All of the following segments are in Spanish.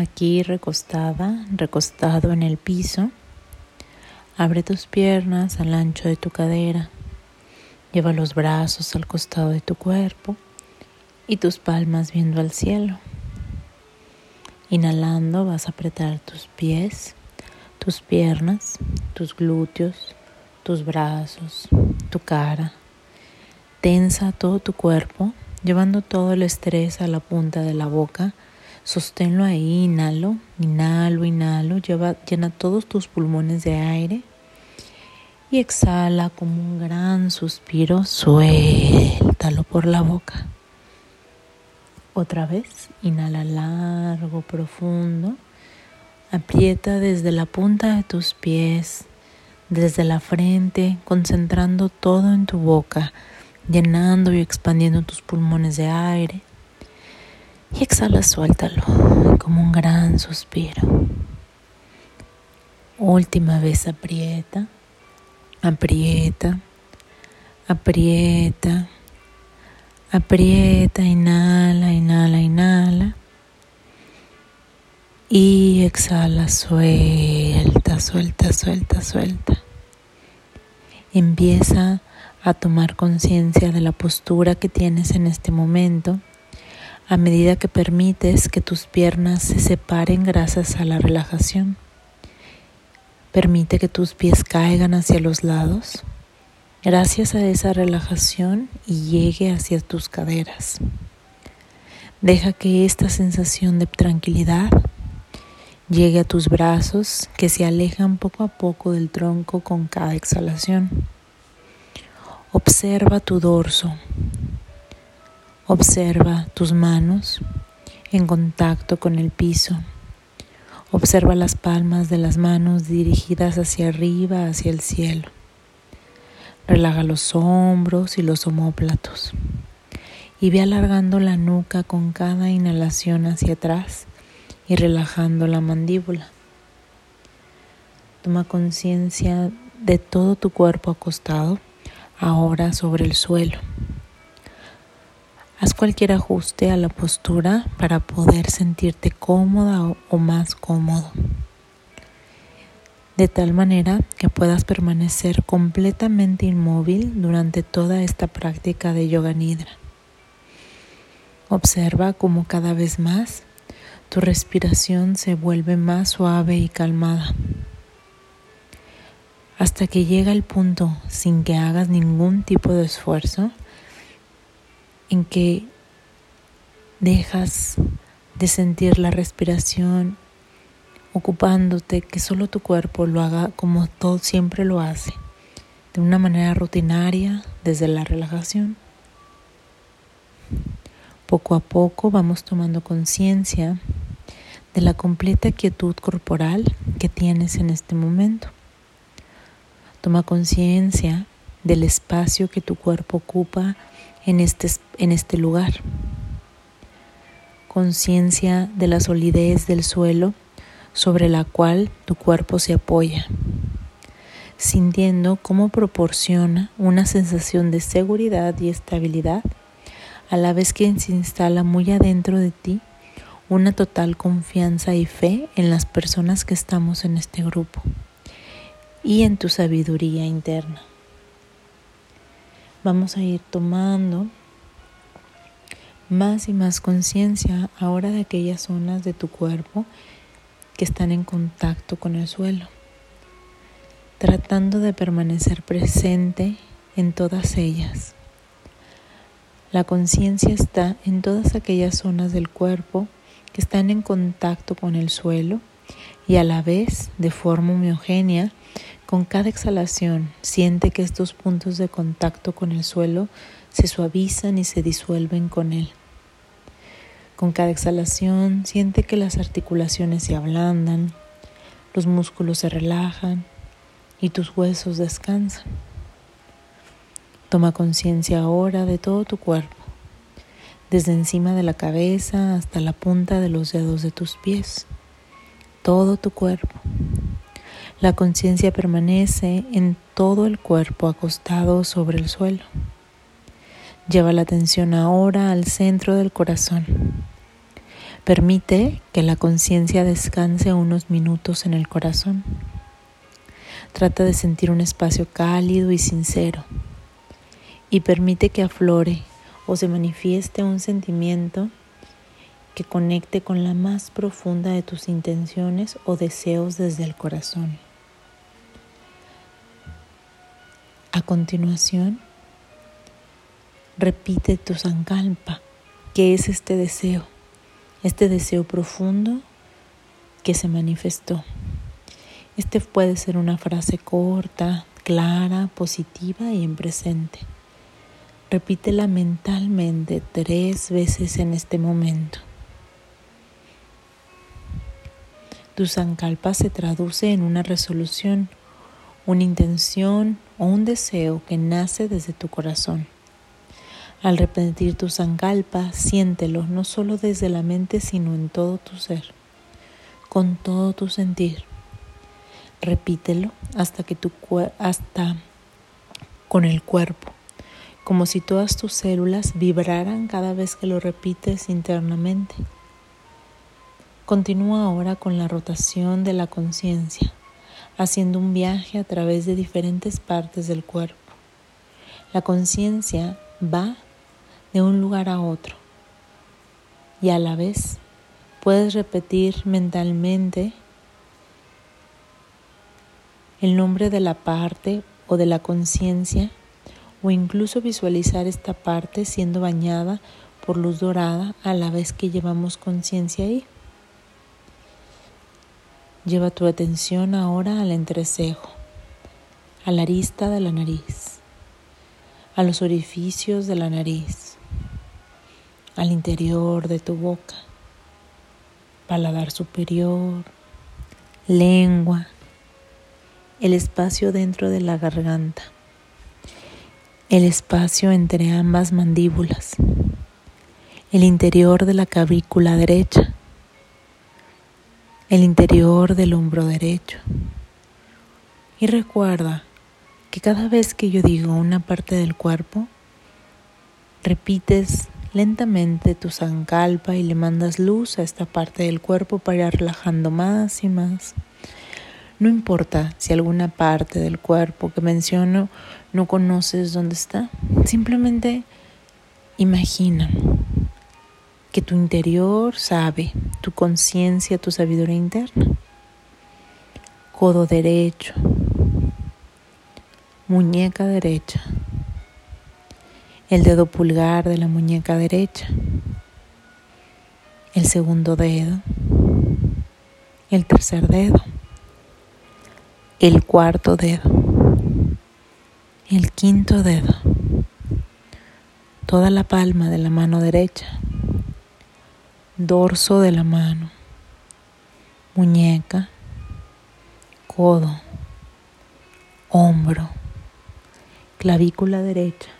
aquí recostada, recostado en el piso. Abre tus piernas al ancho de tu cadera. Lleva los brazos al costado de tu cuerpo y tus palmas viendo al cielo. Inhalando vas a apretar tus pies, tus piernas, tus glúteos, tus brazos, tu cara. Tensa todo tu cuerpo, llevando todo el estrés a la punta de la boca. Sosténlo ahí, inhalo, inhalo, inhalo, lleva, llena todos tus pulmones de aire y exhala como un gran suspiro, suéltalo por la boca. Otra vez, inhala largo, profundo. Aprieta desde la punta de tus pies, desde la frente, concentrando todo en tu boca, llenando y expandiendo tus pulmones de aire. Y exhala, suéltalo como un gran suspiro. Última vez aprieta, aprieta, aprieta Aprieta, inhala, inhala, inhala. Y exhala, suelta, suelta, suelta, suelta. Empieza a tomar conciencia de la postura que tienes en este momento a medida que permites que tus piernas se separen gracias a la relajación. Permite que tus pies caigan hacia los lados gracias a esa relajación y llegue hacia tus caderas. Deja que esta sensación de tranquilidad llegue a tus brazos que se alejan poco a poco del tronco con cada exhalación. Observa tu dorso. Observa tus manos en contacto con el piso. Observa las palmas de las manos dirigidas hacia arriba, hacia el cielo. Relaja los hombros y los omóplatos y ve alargando la nuca con cada inhalación hacia atrás y relajando la mandíbula. Toma conciencia de todo tu cuerpo acostado, ahora sobre el suelo. Haz cualquier ajuste a la postura para poder sentirte cómoda o más cómodo de tal manera que puedas permanecer completamente inmóvil durante toda esta práctica de yoga nidra. Observa cómo cada vez más tu respiración se vuelve más suave y calmada, hasta que llega el punto sin que hagas ningún tipo de esfuerzo en que dejas de sentir la respiración ocupándote que solo tu cuerpo lo haga como todo siempre lo hace, de una manera rutinaria desde la relajación. Poco a poco vamos tomando conciencia de la completa quietud corporal que tienes en este momento. Toma conciencia del espacio que tu cuerpo ocupa en este, en este lugar. Conciencia de la solidez del suelo sobre la cual tu cuerpo se apoya, sintiendo cómo proporciona una sensación de seguridad y estabilidad, a la vez que se instala muy adentro de ti una total confianza y fe en las personas que estamos en este grupo y en tu sabiduría interna. Vamos a ir tomando más y más conciencia ahora de aquellas zonas de tu cuerpo que están en contacto con el suelo, tratando de permanecer presente en todas ellas. La conciencia está en todas aquellas zonas del cuerpo que están en contacto con el suelo y a la vez, de forma homogénea, con cada exhalación siente que estos puntos de contacto con el suelo se suavizan y se disuelven con él. Con cada exhalación siente que las articulaciones se ablandan, los músculos se relajan y tus huesos descansan. Toma conciencia ahora de todo tu cuerpo, desde encima de la cabeza hasta la punta de los dedos de tus pies, todo tu cuerpo. La conciencia permanece en todo el cuerpo acostado sobre el suelo. Lleva la atención ahora al centro del corazón Permite que la conciencia descanse unos minutos en el corazón. Trata de sentir un espacio cálido y sincero y permite que aflore o se manifieste un sentimiento que conecte con la más profunda de tus intenciones o deseos desde el corazón. Continuación, repite tu sankalpa, que es este deseo, este deseo profundo que se manifestó. Este puede ser una frase corta, clara, positiva y en presente. Repítela mentalmente tres veces en este momento. Tu sankalpa se traduce en una resolución, una intención o un deseo que nace desde tu corazón. Al repetir tu sankalpa, siéntelo no solo desde la mente, sino en todo tu ser, con todo tu sentir. Repítelo hasta que tu hasta con el cuerpo como si todas tus células vibraran cada vez que lo repites internamente. Continúa ahora con la rotación de la conciencia, haciendo un viaje a través de diferentes partes del cuerpo. La conciencia va de un lugar a otro y a la vez puedes repetir mentalmente el nombre de la parte o de la conciencia o incluso visualizar esta parte siendo bañada por luz dorada a la vez que llevamos conciencia ahí. Lleva tu atención ahora al entrecejo, a la arista de la nariz, a los orificios de la nariz, al interior de tu boca, paladar superior, lengua, el espacio dentro de la garganta el espacio entre ambas mandíbulas, el interior de la clavícula derecha, el interior del hombro derecho. Y recuerda que cada vez que yo digo una parte del cuerpo, repites lentamente tu zancalpa y le mandas luz a esta parte del cuerpo para ir relajando más y más. No importa si alguna parte del cuerpo que menciono no conoces dónde está. Simplemente imagina que tu interior sabe, tu conciencia, tu sabiduría interna. Codo derecho, muñeca derecha, el dedo pulgar de la muñeca derecha, el segundo dedo, el tercer dedo. El cuarto dedo, el quinto dedo, toda la palma de la mano derecha, dorso de la mano, muñeca, codo, hombro, clavícula derecha,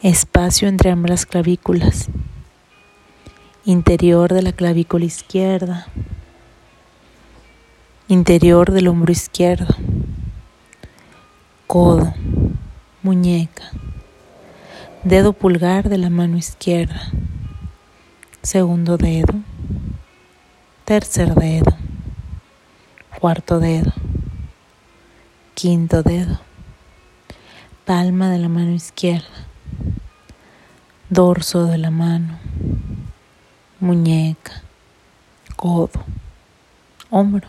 espacio entre ambas clavículas, interior de la clavícula izquierda, interior del hombro izquierdo, codo, muñeca, dedo pulgar de la mano izquierda, segundo dedo, tercer dedo, cuarto dedo, quinto dedo, palma de la mano izquierda, dorso de la mano, muñeca, codo, hombro.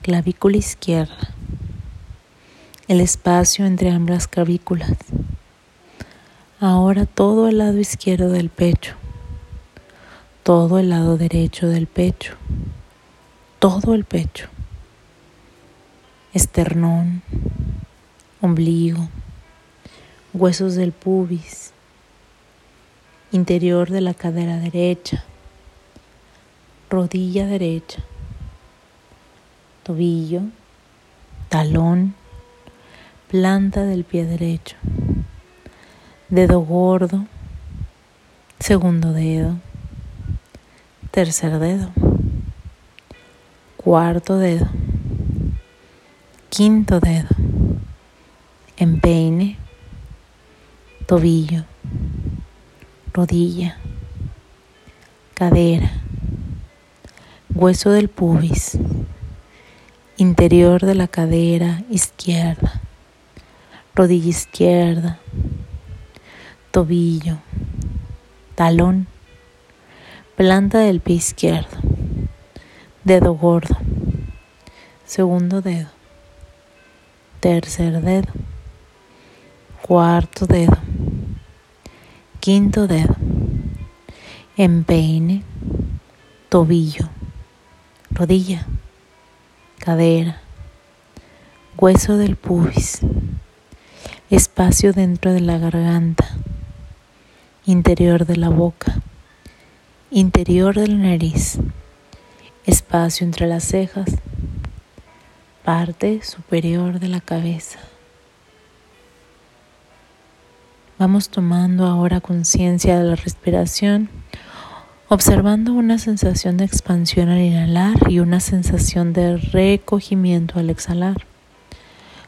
Clavícula izquierda, el espacio entre ambas clavículas. Ahora todo el lado izquierdo del pecho, todo el lado derecho del pecho, todo el pecho, esternón, ombligo, huesos del pubis, interior de la cadera derecha, rodilla derecha, tobillo, talón, planta del pie derecho, dedo gordo, segundo dedo, tercer dedo, cuarto dedo, quinto dedo, empeine, tobillo, rodilla, cadera, hueso del pubis, interior de la cadera izquierda, rodilla izquierda, tobillo, talón, planta del pie izquierdo, dedo gordo, segundo dedo, tercer dedo, cuarto dedo, quinto dedo, empeine, tobillo, rodilla, cadera, hueso del pubis, espacio dentro de la garganta, interior de la boca, interior de la nariz, espacio entre las cejas, parte superior de la cabeza. Vamos tomando ahora conciencia de la respiración, observando una sensación de expansión al inhalar y una sensación de recogimiento al exhalar,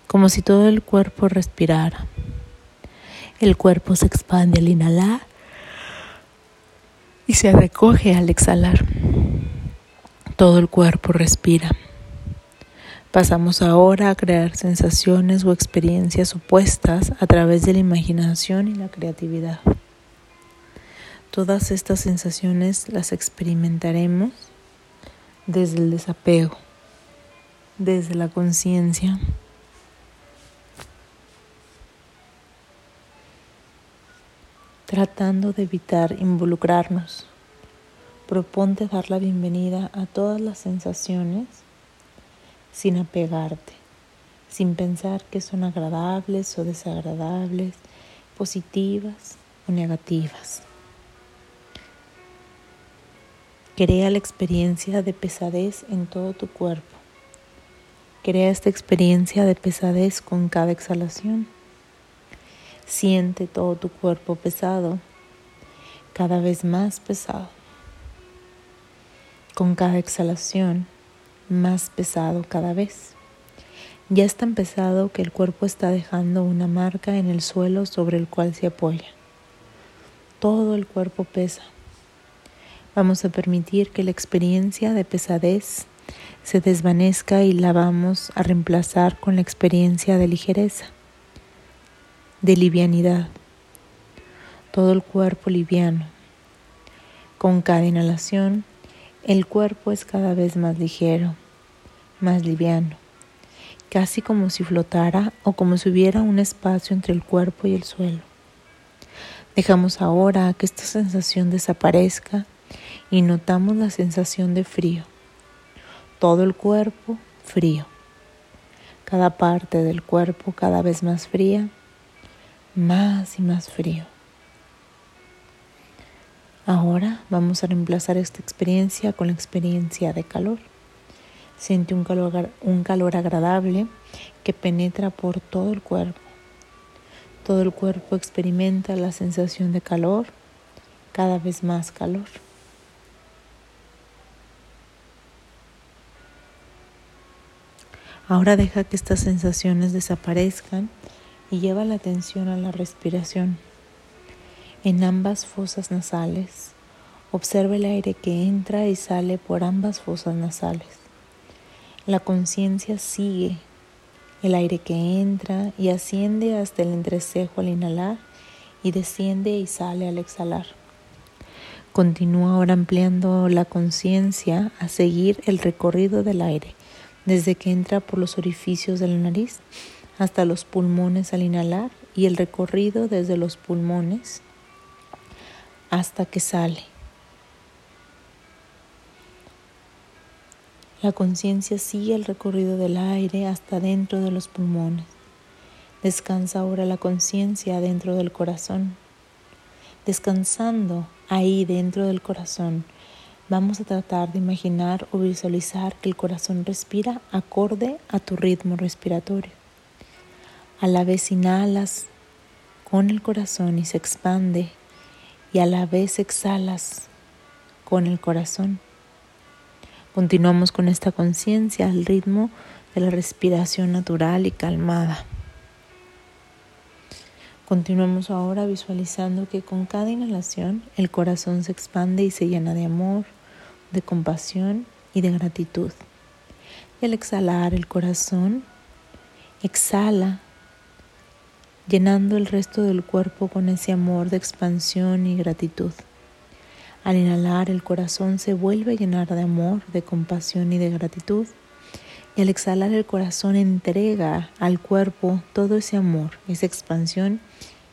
como si todo el cuerpo respirara. El cuerpo se expande al inhalar y se recoge al exhalar. Todo el cuerpo respira. Pasamos ahora a crear sensaciones o experiencias opuestas a través de la imaginación y la creatividad. Todas estas sensaciones las experimentaremos desde el desapego, desde la conciencia. Tratando de evitar involucrarnos. Proponte dar la bienvenida a todas las sensaciones sin apegarte, sin pensar que son agradables o desagradables, positivas o negativas. Crea la experiencia de pesadez en todo tu cuerpo. Crea esta experiencia de pesadez con cada exhalación. Siente todo tu cuerpo pesado, cada vez más pesado. Con cada exhalación, más pesado cada vez. Ya es tan pesado que el cuerpo está dejando una marca en el suelo sobre el cual se apoya. Todo el cuerpo pesa. Vamos a permitir que la experiencia de pesadez se desvanezca y la vamos a reemplazar con la experiencia de ligereza, de livianidad. Todo el cuerpo liviano. Con cada inhalación, el cuerpo es cada vez más ligero, más liviano, casi como si flotara o como si hubiera un espacio entre el cuerpo y el suelo. Dejamos ahora que esta sensación desaparezca y notamos la sensación de frío. Todo el cuerpo frío. Cada parte del cuerpo cada vez más fría, más y más frío. Ahora vamos a reemplazar esta experiencia con la experiencia de calor. Siente un calor, un calor agradable que penetra por todo el cuerpo. Todo el cuerpo experimenta la sensación de calor, cada vez más calor. Ahora deja que estas sensaciones desaparezcan y lleva la atención a la respiración. En ambas fosas nasales, observa el aire que entra y sale por ambas fosas nasales. La conciencia sigue el aire que entra y asciende hasta el entrecejo al inhalar y desciende y sale al exhalar. Continúa ahora ampliando la conciencia a seguir el recorrido del aire, desde que entra por los orificios de la nariz hasta los pulmones al inhalar y el recorrido desde los pulmones hasta que sale. La conciencia sigue el recorrido del aire hasta dentro de los pulmones. Descansa ahora la conciencia dentro del corazón. Descansando ahí dentro del corazón, vamos a tratar de imaginar o visualizar que el corazón respira acorde a tu ritmo respiratorio. A la vez inhalas con el corazón y se expande y a la vez exhalas con el corazón. Continuamos con esta conciencia al ritmo de la respiración natural y calmada. Continuamos ahora visualizando que con cada inhalación el corazón se expande y se llena de amor, de compasión y de gratitud. Y al exhalar el corazón exhala llenando el resto del cuerpo con ese amor de expansión y gratitud. Al inhalar el corazón se vuelve a llenar de amor, de compasión y de gratitud. Y al exhalar el corazón entrega al cuerpo todo ese amor, esa expansión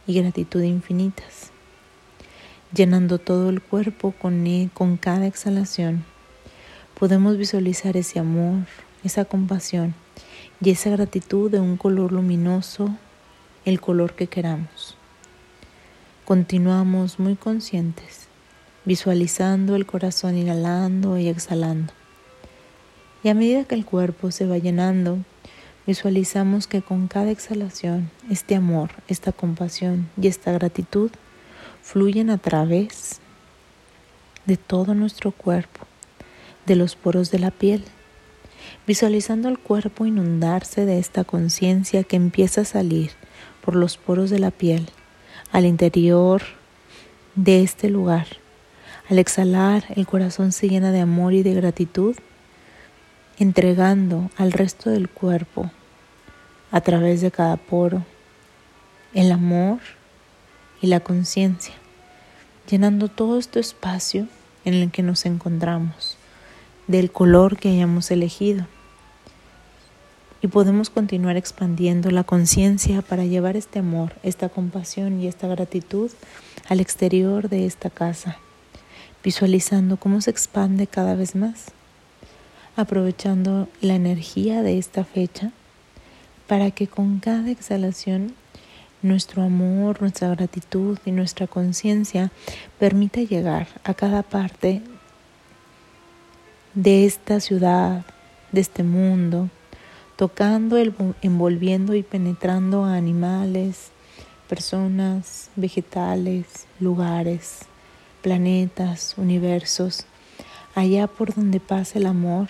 y gratitud infinitas, llenando todo el cuerpo con, e, con cada exhalación. Podemos visualizar ese amor, esa compasión y esa gratitud de un color luminoso, el color que queramos. Continuamos muy conscientes, visualizando el corazón inhalando y exhalando. Y a medida que el cuerpo se va llenando, visualizamos que con cada exhalación este amor, esta compasión y esta gratitud fluyen a través de todo nuestro cuerpo, de los poros de la piel, visualizando el cuerpo inundarse de esta conciencia que empieza a salir por los poros de la piel al interior de este lugar. Al exhalar, el corazón se llena de amor y de gratitud entregando al resto del cuerpo a través de cada poro el amor y la conciencia, llenando todo este espacio en el que nos encontramos, del color que hayamos elegido. Y podemos continuar expandiendo la conciencia para llevar este amor, esta compasión y esta gratitud al exterior de esta casa, visualizando cómo se expande cada vez más aprovechando la energía de esta fecha para que con cada exhalación nuestro amor, nuestra gratitud y nuestra conciencia permita llegar a cada parte de esta ciudad, de este mundo, tocando, envolviendo y penetrando a animales, personas, vegetales, lugares, planetas, universos, allá por donde pasa el amor,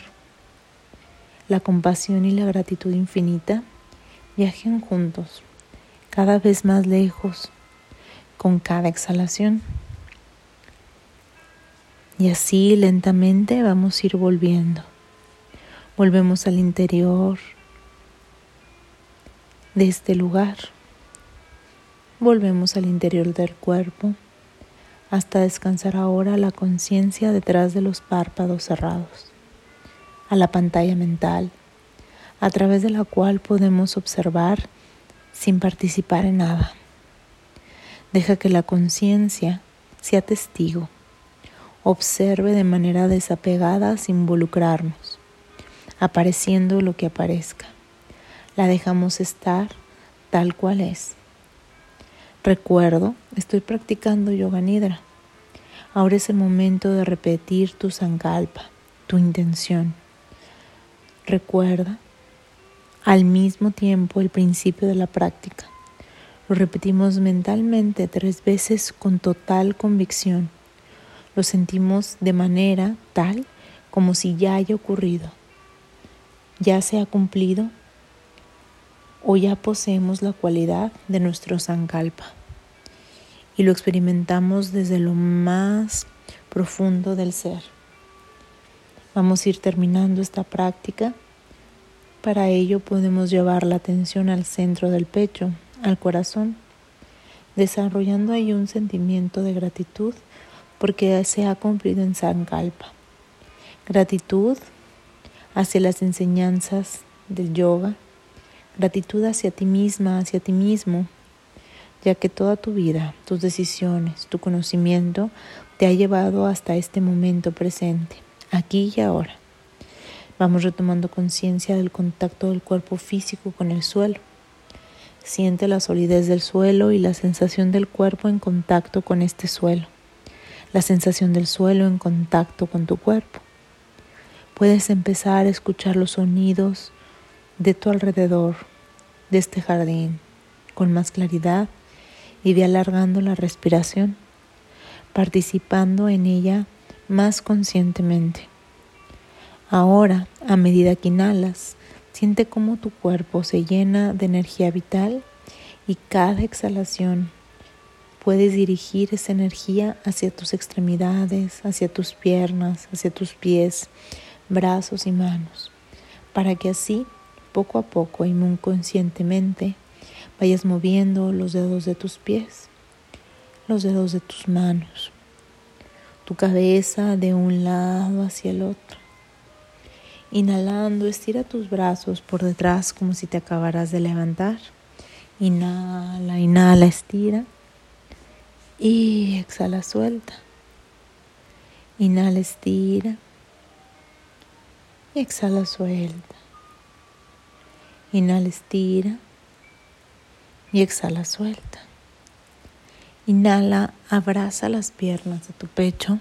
la compasión y la gratitud infinita viajen juntos, cada vez más lejos, con cada exhalación. Y así lentamente vamos a ir volviendo. Volvemos al interior de este lugar. Volvemos al interior del cuerpo hasta descansar ahora la conciencia detrás de los párpados cerrados, a la pantalla mental, a través de la cual podemos observar sin participar en nada. Deja que la conciencia sea testigo, observe de manera desapegada sin involucrarnos, apareciendo lo que aparezca. La dejamos estar tal cual es Recuerdo, estoy practicando yoga nidra. Ahora es el momento de repetir tu sankalpa, tu intención. Recuerda al mismo tiempo el principio de la práctica. Lo repetimos mentalmente tres veces con total convicción. Lo sentimos de manera tal como si ya haya ocurrido. Ya se ha cumplido o ya poseemos la cualidad de nuestro Sankalpa y lo experimentamos desde lo más profundo del ser. Vamos a ir terminando esta práctica. Para ello podemos llevar la atención al centro del pecho, al corazón, desarrollando ahí un sentimiento de gratitud porque se ha cumplido en Sankalpa. Gratitud hacia las enseñanzas del yoga, gratitud hacia ti misma, hacia ti mismo, ya que toda tu vida, tus decisiones, tu conocimiento te ha llevado hasta este momento presente, aquí y ahora. Vamos retomando conciencia del contacto del cuerpo físico con el suelo. Siente la solidez del suelo y la sensación del cuerpo en contacto con este suelo. La sensación del suelo en contacto con tu cuerpo. Puedes empezar a escuchar los sonidos de tu alrededor, de este jardín, con más claridad y de alargando la respiración, participando en ella más conscientemente. Ahora, a medida que inhalas, siente cómo tu cuerpo se llena de energía vital y cada exhalación puedes dirigir esa energía hacia tus extremidades, hacia tus piernas, hacia tus pies, brazos y manos, para que así, poco a poco y muy conscientemente, vayas moviendo los dedos de tus pies, los dedos de tus manos, tu cabeza de un lado hacia el otro. Inhalando, estira tus brazos por detrás como si te acabaras de levantar. Inhala, inhala, estira. Y exhala, suelta. Inhala, estira. Y exhala, suelta. Inhala, estira. Y exhala, suelta. Inhala, abraza las piernas de tu pecho.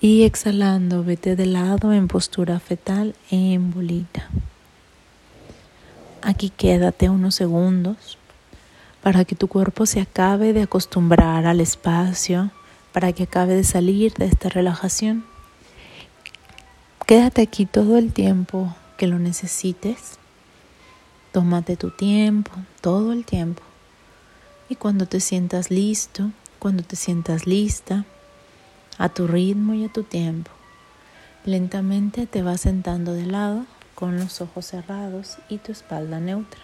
Y exhalando, vete de lado en postura fetal en bolita. Aquí quédate unos segundos para que tu cuerpo se acabe de acostumbrar al espacio, para que acabe de salir de esta relajación. Quédate aquí todo el tiempo que lo necesites. Tómate tu tiempo, todo el tiempo. Y cuando te sientas listo, cuando te sientas lista, a tu ritmo y a tu tiempo. Lentamente te vas sentando de lado con los ojos cerrados y tu espalda neutra.